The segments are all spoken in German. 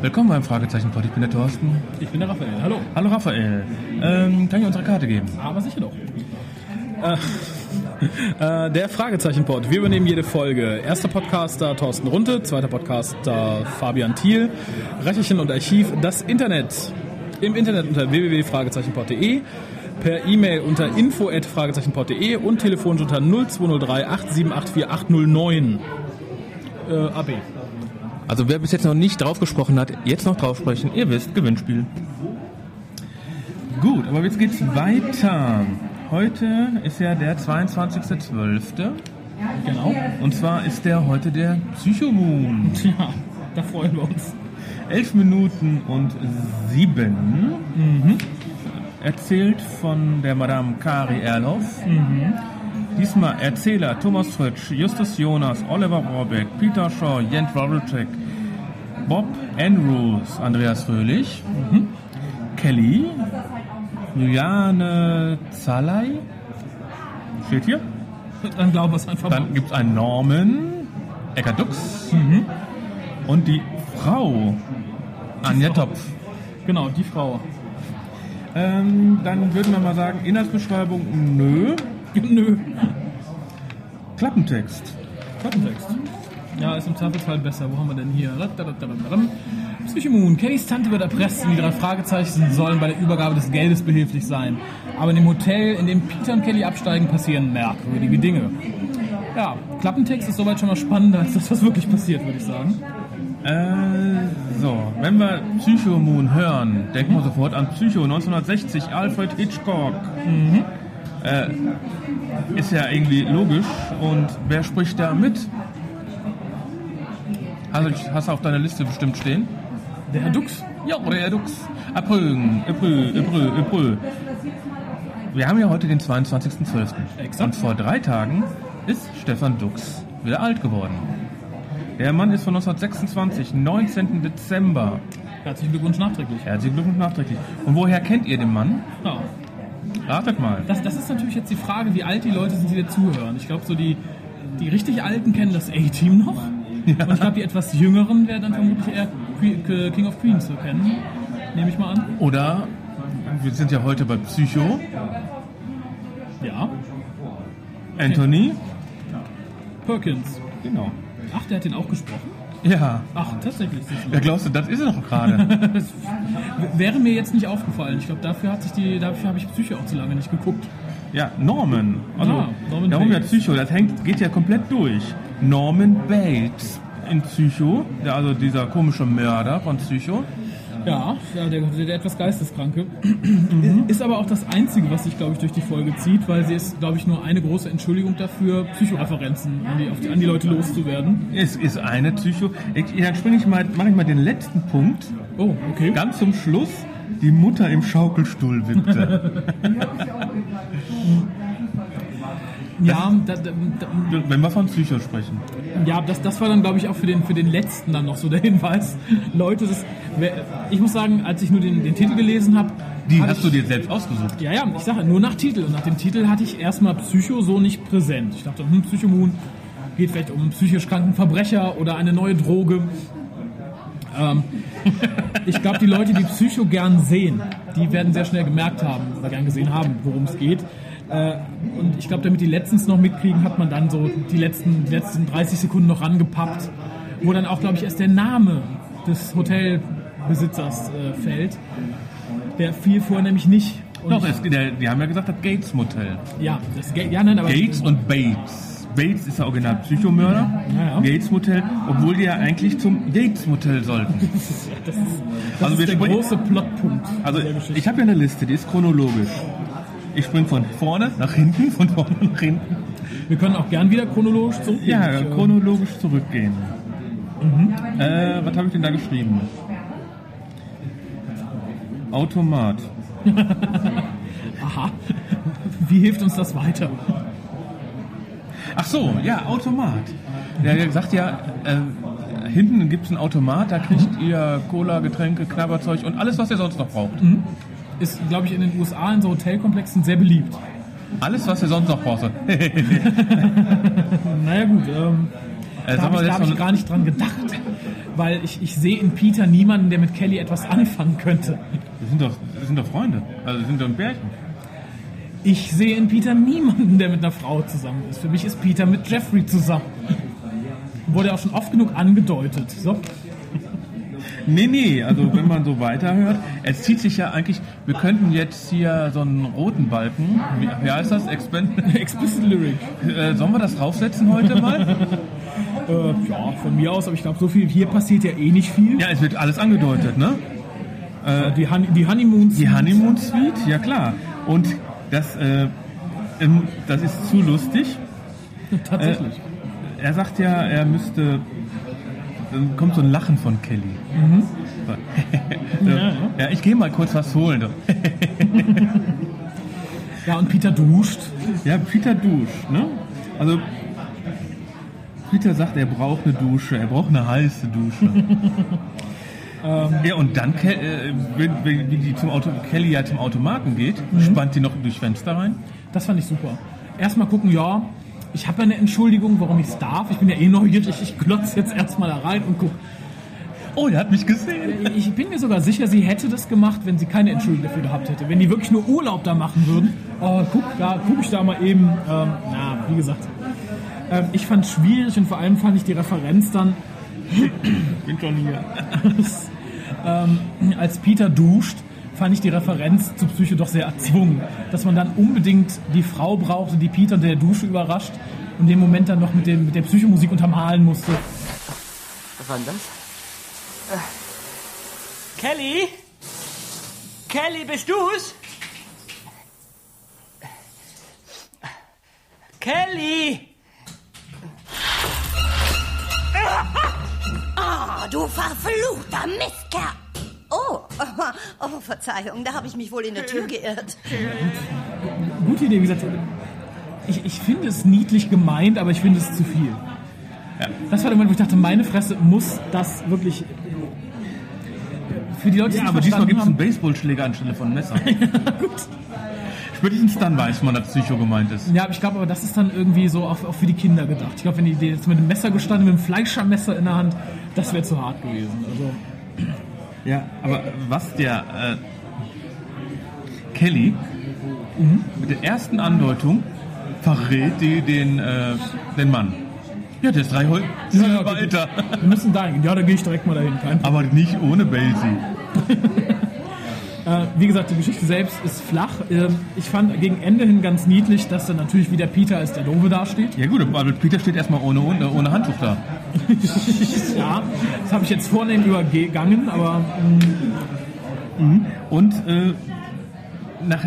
Willkommen beim Fragezeichen-Pod. Ich bin der Thorsten. Ich bin der Raphael. Hallo. Hallo Raphael. Ähm, kann ich unsere Karte geben? Aber sicher doch. Äh, äh, der Fragezeichen-Pod. Wir übernehmen jede Folge. Erster Podcaster Thorsten Runte, zweiter Podcaster Fabian Thiel, Recherchen und Archiv, das Internet. Im Internet unter www.fragezeichenpod.de, per E-Mail unter info.fragezeichenpod.de und telefonisch unter 0203 8784 809. Äh, AB. Also wer bis jetzt noch nicht drauf gesprochen hat, jetzt noch drauf sprechen. Ihr wisst, Gewinnspiel. Gut, aber jetzt geht's weiter. Heute ist ja der 22.12. Genau. Und zwar ist der heute der Psychomoon. Ja, da freuen wir uns. 11 Minuten und 7. Erzählt von der Madame Kari Erloff. Diesmal Erzähler Thomas Fritsch, Justus Jonas, Oliver Rohrbeck, Peter Shaw, Jens Wawelczyk, Bob Andrews, Andreas Fröhlich, Kelly, Juliane Zalay, steht hier. Dann glauben wir es einfach Dann gibt es einen Norman, Ecker Dux und die Frau Anja Topf. Genau, die Frau. Ähm, dann würden wir mal sagen, Inhaltsbeschreibung, nö. Nö. Klappentext. Klappentext. Ja, ist im Zweifelsfall besser. Wo haben wir denn hier? Radadadadadam. Psychomoon. Kellys Tante wird erpresst und die drei Fragezeichen sollen bei der Übergabe des Geldes behilflich sein. Aber in dem Hotel, in dem Peter und Kelly absteigen, passieren merkwürdige Dinge. Ja, Klappentext ist soweit schon mal spannender als das, was wirklich passiert, würde ich sagen. Äh, so, wenn wir Psychomoon hören, denken wir sofort an Psycho 1960, Alfred Hitchcock. Äh, ist ja irgendwie logisch. Und wer spricht da mit? Also, ich- hast du auf deiner Liste bestimmt stehen? Der Herr Dux. Ja, oder Herr Dux. April, April, April, April. Wir haben ja heute den 22.12. Exakt. Und vor drei Tagen ist Stefan Dux wieder alt geworden. Der Mann ist von 1926, 19. Dezember. Herzlichen Glückwunsch nachträglich. Herzlichen Glückwunsch nachträglich. Und woher kennt ihr den Mann? Ja. Ratet mal. Das, das ist natürlich jetzt die Frage, wie alt die Leute sind, die da zuhören. Ich glaube, so die, die richtig Alten kennen das A-Team noch. Und ich glaube, die etwas Jüngeren werden dann vermutlich eher King of Queens zu kennen. Nehme ich mal an. Oder, wir sind ja heute bei Psycho. Ja. Anthony. Perkins. Genau. Ach, der hat den auch gesprochen? Ja. Ach, tatsächlich. Wer glaubst du, das ist er doch gerade. Wäre mir jetzt nicht aufgefallen. Ich glaube, dafür hat sich die, dafür habe ich Psycho auch zu lange nicht geguckt. Ja, Norman. Also, Ah, Norman darum ja Bates. Psycho, das hängt, geht ja komplett durch. Norman Bates in Psycho, also dieser komische Mörder von Psycho. Ja, ja der, der etwas Geisteskranke. Ist aber auch das Einzige, was sich, glaube ich, durch die Folge zieht, weil sie ist, glaube ich, nur eine große Entschuldigung dafür, Psychoreferenzen an die, auf die, an die Leute loszuwerden. Es ist eine Psycho. Ich, dann springe ich mal, mache ich mal den letzten Punkt. Oh, okay. Ganz zum Schluss, die Mutter im Schaukelstuhl wippte. Ja, da, da, da, Wenn wir von Psycho sprechen. ja das, das war dann, glaube ich, auch für den, für den letzten dann noch so der Hinweis. Leute, das, ich muss sagen, als ich nur den, den Titel gelesen habe, Die hab hast ich, du dir selbst ausgesucht. Ja, ja, ich sage nur nach Titel. Und nach dem Titel hatte ich erstmal Psycho so nicht präsent. Ich dachte, hm, Psychomoon geht vielleicht um psychisch kranken Verbrecher oder eine neue Droge. Ähm, ich glaube, die Leute, die Psycho gern sehen, die werden sehr schnell gemerkt haben oder gern gesehen haben, worum es geht. Äh, und ich glaube, damit die letztens noch mitkriegen, hat man dann so die letzten, die letzten 30 Sekunden noch rangepappt, wo dann auch, glaube ich, erst der Name des Hotelbesitzers äh, fällt. Der fiel vorher nämlich nicht. Und Doch, es, der, die haben ja gesagt, das Gates Motel. ja, das Ga- ja, nein, aber Gates und Bates. Bates ist der original Psychomörder. Ja, ja. Gates Motel, obwohl die ja eigentlich zum Yates Motel sollten. das ist, das Also wir ist der große Plotpunkt. Also ich habe ja eine Liste, die ist chronologisch. Ich springe von vorne nach hinten, von vorne nach hinten. Wir können auch gern wieder chronologisch zurückgehen. Ja, äh, chronologisch zurückgehen. Äh, was habe ich denn da geschrieben? Automat. Aha. Wie hilft uns das weiter? Ach so, ja, Automat. Der sagt ja, äh, hinten gibt es einen Automat, da kriegt ihr Cola, Getränke, Knabberzeug und alles, was ihr sonst noch braucht. Ist, glaube ich, in den USA in so Hotelkomplexen sehr beliebt. Alles, was ihr sonst noch braucht. äh, Naja gut, ähm, Äh, da habe wir ich, hab ich gar nicht dran gedacht. weil ich, ich sehe in Peter niemanden, der mit Kelly etwas anfangen könnte. Das sind doch, das sind doch Freunde. Also das sind doch ein Pärchen. Ich sehe in Peter niemanden, der mit einer Frau zusammen ist. Für mich ist Peter mit Jeffrey zusammen. Wurde auch schon oft genug angedeutet. So. Nee, nee, also wenn man so weiterhört, es zieht sich ja eigentlich, wir könnten jetzt hier so einen roten Balken, wie, wie heißt das? Explicit Lyric. äh, sollen wir das draufsetzen heute mal? Äh, ja, von mir aus, aber ich glaube, so viel hier passiert ja eh nicht viel. Ja, es wird alles angedeutet, ne? Äh, die, Hon die Honeymoon Die Honeymoon Suite, ja klar. Und das, äh, das ist zu lustig. Tatsächlich. Er sagt ja, er müsste. Dann kommt so ein Lachen von Kelly. So. Ja, ja. ich gehe mal kurz was holen. Ja, und Peter duscht. Ja, Peter duscht, ne? Also, Peter sagt, er braucht eine Dusche, er braucht eine heiße Dusche. ja, und dann, äh, wenn, wenn die zum Auto, Kelly ja zum Automaten geht, spannt die noch durchs Fenster rein. Das fand ich super. Erstmal gucken, ja, ich habe ja eine Entschuldigung, warum ich es darf. Ich bin ja eh neugierig. Ich glotze jetzt erstmal da rein und guck. Oh, der hat mich gesehen. Ich bin mir sogar sicher, sie hätte das gemacht, wenn sie keine Entschuldigung dafür gehabt hätte. Wenn die wirklich nur Urlaub da machen würden. Oh, guck, da guck ich da mal eben. Ähm, na, wie gesagt. Ähm, ich fand es schwierig und vor allem fand ich die Referenz dann, Bin schon hier. ähm, als Peter duscht, fand ich die Referenz zu Psycho doch sehr erzwungen. Dass man dann unbedingt die Frau brauchte, die Peter unter der Dusche überrascht und den Moment dann noch mit, dem, mit der Psychomusik untermalen musste. Was war denn das? Kelly? Kelly, bist du's? Kelly! Ah, du verfluchter Mistkerl! Oh, oh, Verzeihung, da habe ich mich wohl in der Tür geirrt. Gute Idee, wie gesagt. Ich, ich finde es niedlich gemeint, aber ich finde es zu viel. Das war der Moment, wo ich dachte, meine Fresse muss das wirklich. Für die Leute, die Ja, aber diesmal gibt es einen Baseballschläger anstelle von einem Messer. Gut. Spätestens dann weiß man, dass Psycho gemeint ist. Ja, aber ich glaube, aber das ist dann irgendwie so auch, auch für die Kinder gedacht. Ich glaube, wenn die die jetzt mit dem Messer gestanden, mit dem Fleischermesser in der Hand, das wäre zu hart gewesen. Also, Ja, aber was der äh, Kelly mit der ersten Andeutung verrät die den, äh, den Mann. Ja, der ist drei Hol Ja, ja, weiter. wir müssen dahin. Ja, da gehe ich direkt mal dahin. Aber nicht ohne Basie. Äh, wie gesagt, die Geschichte selbst ist flach. Ähm, ich fand gegen Ende hin ganz niedlich, dass dann natürlich wieder Peter als der Doofe dasteht. Ja gut, aber Peter steht erstmal ohne, ohne, ohne Handtuch da. ja, das habe ich jetzt vornehm übergangen, aber Und äh, nach,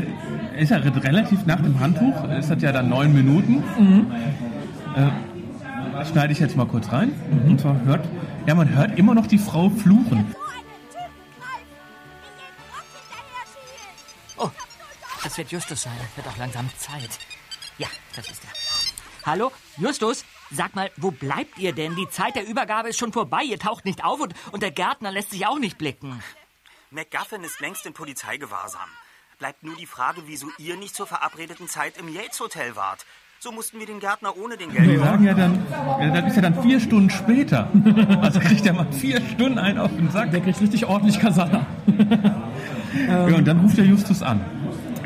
ist er relativ nach dem Handtuch, es hat ja dann neun Minuten. Äh, schneide ich jetzt mal kurz rein. Und zwar hört, ja, man hört immer noch die Frau fluchen. Das wird Justus sein. Wird auch langsam Zeit. Ja, das ist er. Hallo, Justus? Sag mal, wo bleibt ihr denn? Die Zeit der Übergabe ist schon vorbei. Ihr taucht nicht auf und, und der Gärtner lässt sich auch nicht blicken. McGuffin ist längst in Polizeigewahrsam. Bleibt nur die Frage, wieso ihr nicht zur verabredeten Zeit im Yates Hotel wart. So mussten wir den Gärtner ohne den Geld. sagen ja dann, das ist ja dann vier Stunden später. Also kriegt der mal vier Stunden einen auf den Sack. der kriegt richtig ordentlich Kasala. Ja, und dann ruft der Justus an.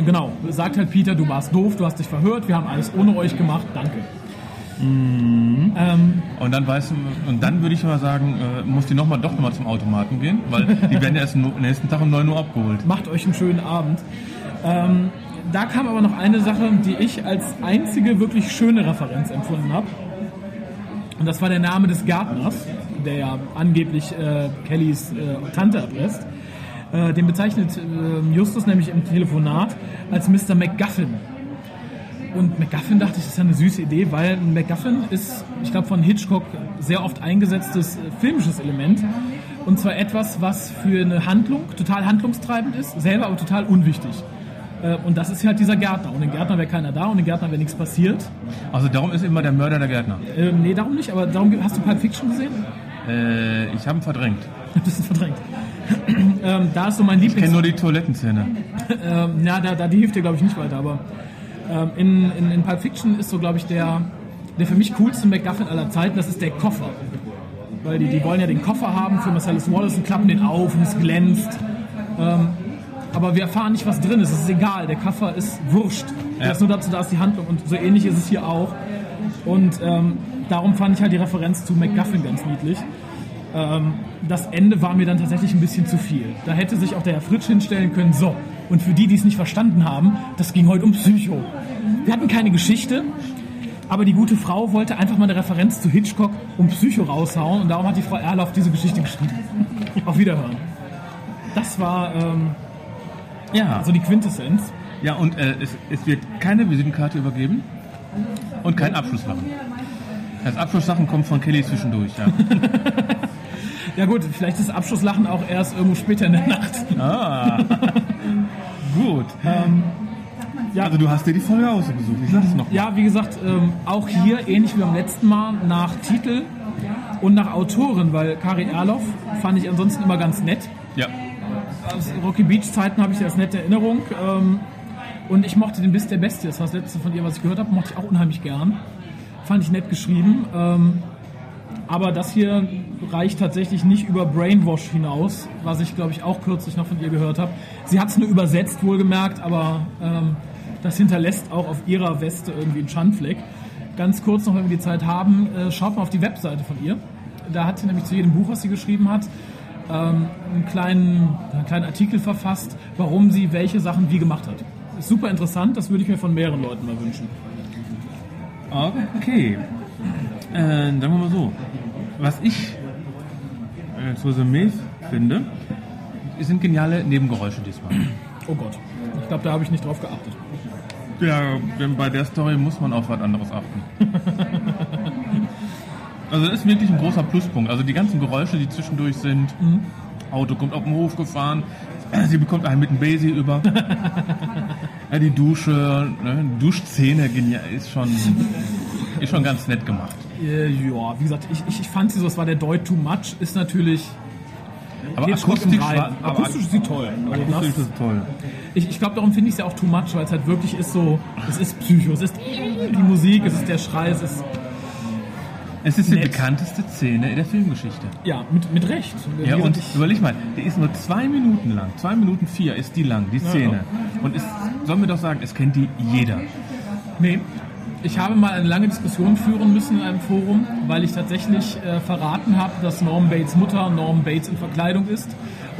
Genau, sagt halt Peter, du warst doof, du hast dich verhört, wir haben alles ohne euch gemacht, danke. Ähm, Und dann weiß, und dann würde ich mal sagen, äh, muss die noch mal, doch nochmal zum Automaten gehen, weil die werden erst am nächsten Tag um 9 Uhr abgeholt. macht euch einen schönen Abend. Ähm, da kam aber noch eine Sache, die ich als einzige wirklich schöne Referenz empfunden habe. Und das war der Name des Gärtners, der ja angeblich äh, Kellys äh, Tante erpresst. Äh, den bezeichnet äh, Justus nämlich im Telefonat als Mr. McGuffin. Und McGuffin dachte ich, das ist ja eine süße Idee, weil McGuffin ist, ich glaube, von Hitchcock sehr oft eingesetztes äh, filmisches Element. Und zwar etwas, was für eine Handlung total handlungstreibend ist, selber aber total unwichtig. Äh, Und das ist halt dieser Gärtner. Ohne den Gärtner wäre keiner da, ohne den Gärtner wäre nichts passiert. Also darum ist immer der Mörder der Gärtner. Ähm, nee, darum nicht, aber darum hast du Pulp Fiction gesehen? Äh, ich habe ihn verdrängt. Ein bisschen verdrängt. Ähm, da ist so mein Ich Lieblings... kenne nur die Toilettenszene. Ähm, ja, da, da, die hilft dir, glaube ich, nicht weiter, aber ähm, in, in, in Pulp Fiction ist so, glaube ich, der, der für mich coolste MacGuffin aller Zeiten, das ist der Koffer. weil die, die wollen ja den Koffer haben für Marcellus Wallace und klappen den auf und es glänzt. Ähm, aber wir erfahren nicht, was drin ist. Es ist egal, der Koffer ist wurscht. Ja. Ist nur dazu da, ist die Handlung und so ähnlich ist es hier auch. Und ähm, darum fand ich halt die Referenz zu MacGuffin ganz niedlich. Ähm, das Ende war mir dann tatsächlich ein bisschen zu viel. Da hätte sich auch der Herr Fritsch hinstellen können, so. Und für die, die es nicht verstanden haben, das ging heute um Psycho. Wir hatten keine Geschichte, aber die gute Frau wollte einfach mal eine Referenz zu Hitchcock um Psycho raushauen und darum hat die Frau Erlauf diese Geschichte geschrieben. Auf Wiederhören. Das war ähm, Ja, so die Quintessenz. ja und äh, es, es wird keine Visitenkarte übergeben und kein Abschlusslachen. Das Abschlusslachen kommt von Kelly zwischendurch, ja. Ja gut, vielleicht ist Abschlusslachen auch erst irgendwo später in der Nacht. Ah, gut. ja. Also du hast dir die Folge ausgesucht, ich sag's noch. Ja, wie gesagt, ähm, auch hier ähnlich wie beim letzten Mal nach Titel und nach Autorin, weil Kari Erloff fand ich ansonsten immer ganz nett. Ja. Aus Rocky Beach Zeiten habe ich das nette Erinnerung. Ähm, und ich mochte den Biss der Bestie, das war das letzte von ihr, was ich gehört habe, mochte ich auch unheimlich gern. Fand ich nett geschrieben. Ähm, aber das hier reicht tatsächlich nicht über Brainwash hinaus, was ich glaube ich auch kürzlich noch von ihr gehört habe. Sie hat es nur übersetzt, wohlgemerkt, aber ähm, das hinterlässt auch auf ihrer Weste irgendwie einen Schandfleck. Ganz kurz noch, wenn wir die Zeit haben, äh, schaut mal auf die Webseite von ihr. Da hat sie nämlich zu jedem Buch, was sie geschrieben hat, ähm, einen, kleinen, einen kleinen Artikel verfasst, warum sie welche Sachen wie gemacht hat. Ist super interessant, das würde ich mir von mehreren Leuten mal wünschen. Okay. Äh, sagen wir mal so. Was ich äh, zu Resümee finde, sind geniale Nebengeräusche diesmal. Oh Gott, ich glaube, da habe ich nicht drauf geachtet. Ja, denn bei der Story muss man auf was anderes achten. also das ist wirklich ein großer Pluspunkt. Also die ganzen Geräusche, die zwischendurch sind. Auto kommt auf den Hof gefahren. Sie bekommt einen mit dem Basie über. ja, die Dusche, ne, Duschszene ist schon, ist schon ganz nett gemacht. Äh, ja, wie gesagt, ich, ich, ich fand sie so, es war der Deut too much, ist natürlich. Aber akustisch, war, aber akustisch ist sie toll. Also akustisch das, ist toll. ich ich glaube, darum finde ich es ja auch too much, weil es halt wirklich ist so, es ist Psycho, es ist die Musik, es ist der Schrei, es ist, Es ist die Nett. bekannteste Szene in der Filmgeschichte. ja, mit, mit Recht. Ja, und überleg mal, der ist nur zwei Minuten lang. Zwei Minuten vier ist die lang, die Szene. Und es, sollen wir doch sagen, es kennt die jeder. Nee. Ich habe mal eine lange Diskussion führen müssen in einem Forum, weil ich tatsächlich äh, verraten habe, dass Norm Bates Mutter Norm Bates in Verkleidung ist.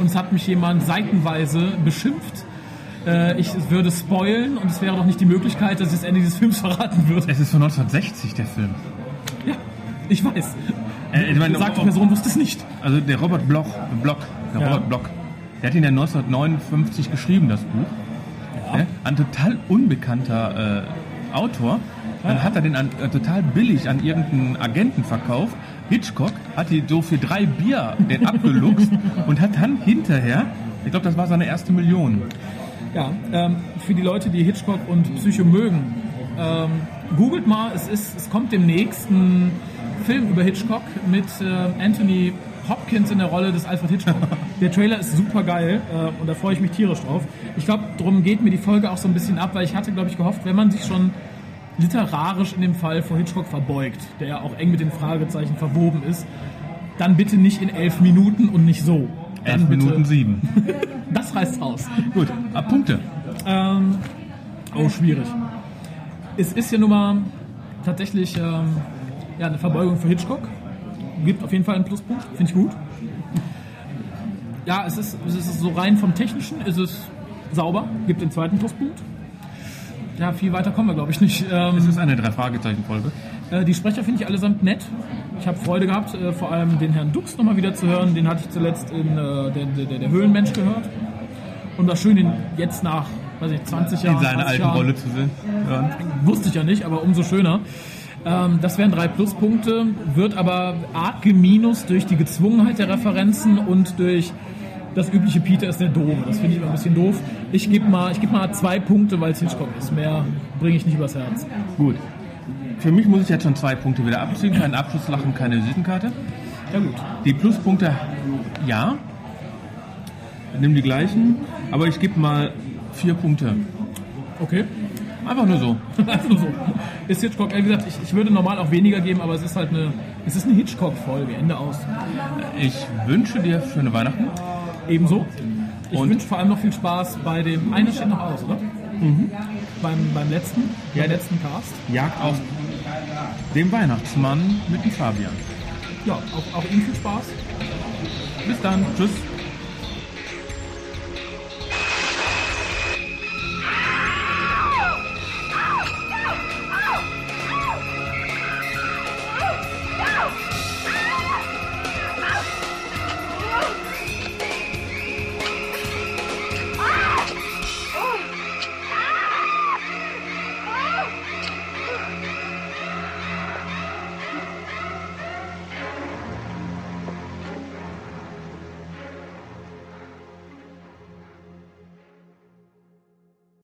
Und es hat mich jemand seitenweise beschimpft. Äh, ich würde spoilen und es wäre doch nicht die Möglichkeit, dass ich das Ende dieses Films verraten würde. Es ist von 1960, der Film. Ja, ich weiß. Äh, ich meine, ob- Person wusste es nicht. Also der Robert Bloch, Block, der Ja. Robert Block, der hat ihn ja 1959 geschrieben, das Buch. Ne? Ein total unbekannter äh, Autor. Dann hat er den an, äh, total billig an irgendeinen Agenten verkauft. Hitchcock hat die so für drei Bier den abgeluchst und hat dann hinterher, ich glaube, das war seine erste Million. Ja, ähm, für die Leute, die Hitchcock und Psycho mögen, ähm, googelt mal, es, ist, es kommt demnächst ein Film über Hitchcock mit äh, Anthony Hopkins in der Rolle des Alfred Hitchcock. Der Trailer ist super geil äh, und da freue ich mich tierisch drauf. Ich glaube, darum geht mir die Folge auch so ein bisschen ab, weil ich hatte, glaube ich, gehofft, wenn man sich schon literarisch in dem Fall vor Hitchcock verbeugt, der ja auch eng mit den Fragezeichen verwoben ist, dann bitte nicht in elf Minuten und nicht so. Dann Elf bitte, Minuten sieben. Das reißt raus. Gut, ab Punkte. Ähm, oh, schwierig. Es ist ja nun mal tatsächlich ähm, ja, eine Verbeugung für Hitchcock. Gibt auf jeden Fall einen Pluspunkt, finde ich gut. Ja, es ist, es ist so rein vom Technischen, ist es sauber, gibt den zweiten Pluspunkt. Ja, viel weiter kommen wir, glaube ich, nicht. Ähm, Es ist eine Drei-Fragezeichen-Folge. äh, die Sprecher finde ich allesamt nett. Ich habe Freude gehabt, äh, vor allem den Herrn Dux nochmal wieder zu hören. Den hatte ich zuletzt in äh, der, der, der Höhlenmensch gehört. Und war schön, ihn jetzt nach, weiß ich, 20 Jahren. In seiner 30 alten Jahren, Rolle zu sehen. Ja. Wusste ich ja nicht, aber umso schöner. Ähm, das wären drei Pluspunkte, wird aber arg geminus durch die Gezwungenheit der Referenzen und durch das übliche Peter ist der Doofe. Das finde ich immer ein bisschen doof. Ich gebe mal, ich geb mal zwei Punkte, weil es Hitchcock ist. Mehr bringe ich nicht übers Herz. Gut. Für mich muss ich jetzt schon zwei Punkte wieder abziehen. Kein Abschlusslachen, keine Visitenkarte. Ja gut. Die Pluspunkte, ja. Nimm die gleichen. Aber ich gebe mal vier Punkte. Okay. Einfach nur so. Also so. Ist Hitchcock, wie gesagt, ich, ich würde normal auch weniger geben, aber es ist halt eine, es ist eine Hitchcock-Folge, Ende aus. Ich wünsche dir schöne Weihnachten. Ebenso. Ich Und- wünsche vor allem noch viel Spaß bei dem, einer steht noch aus, oder? Beim, beim letzten, beim letzten Cast. Jagd auf dem Weihnachtsmann mit dem Fabian. Ja, auch, auch Ihnen viel Spaß. Bis dann. Tschüss.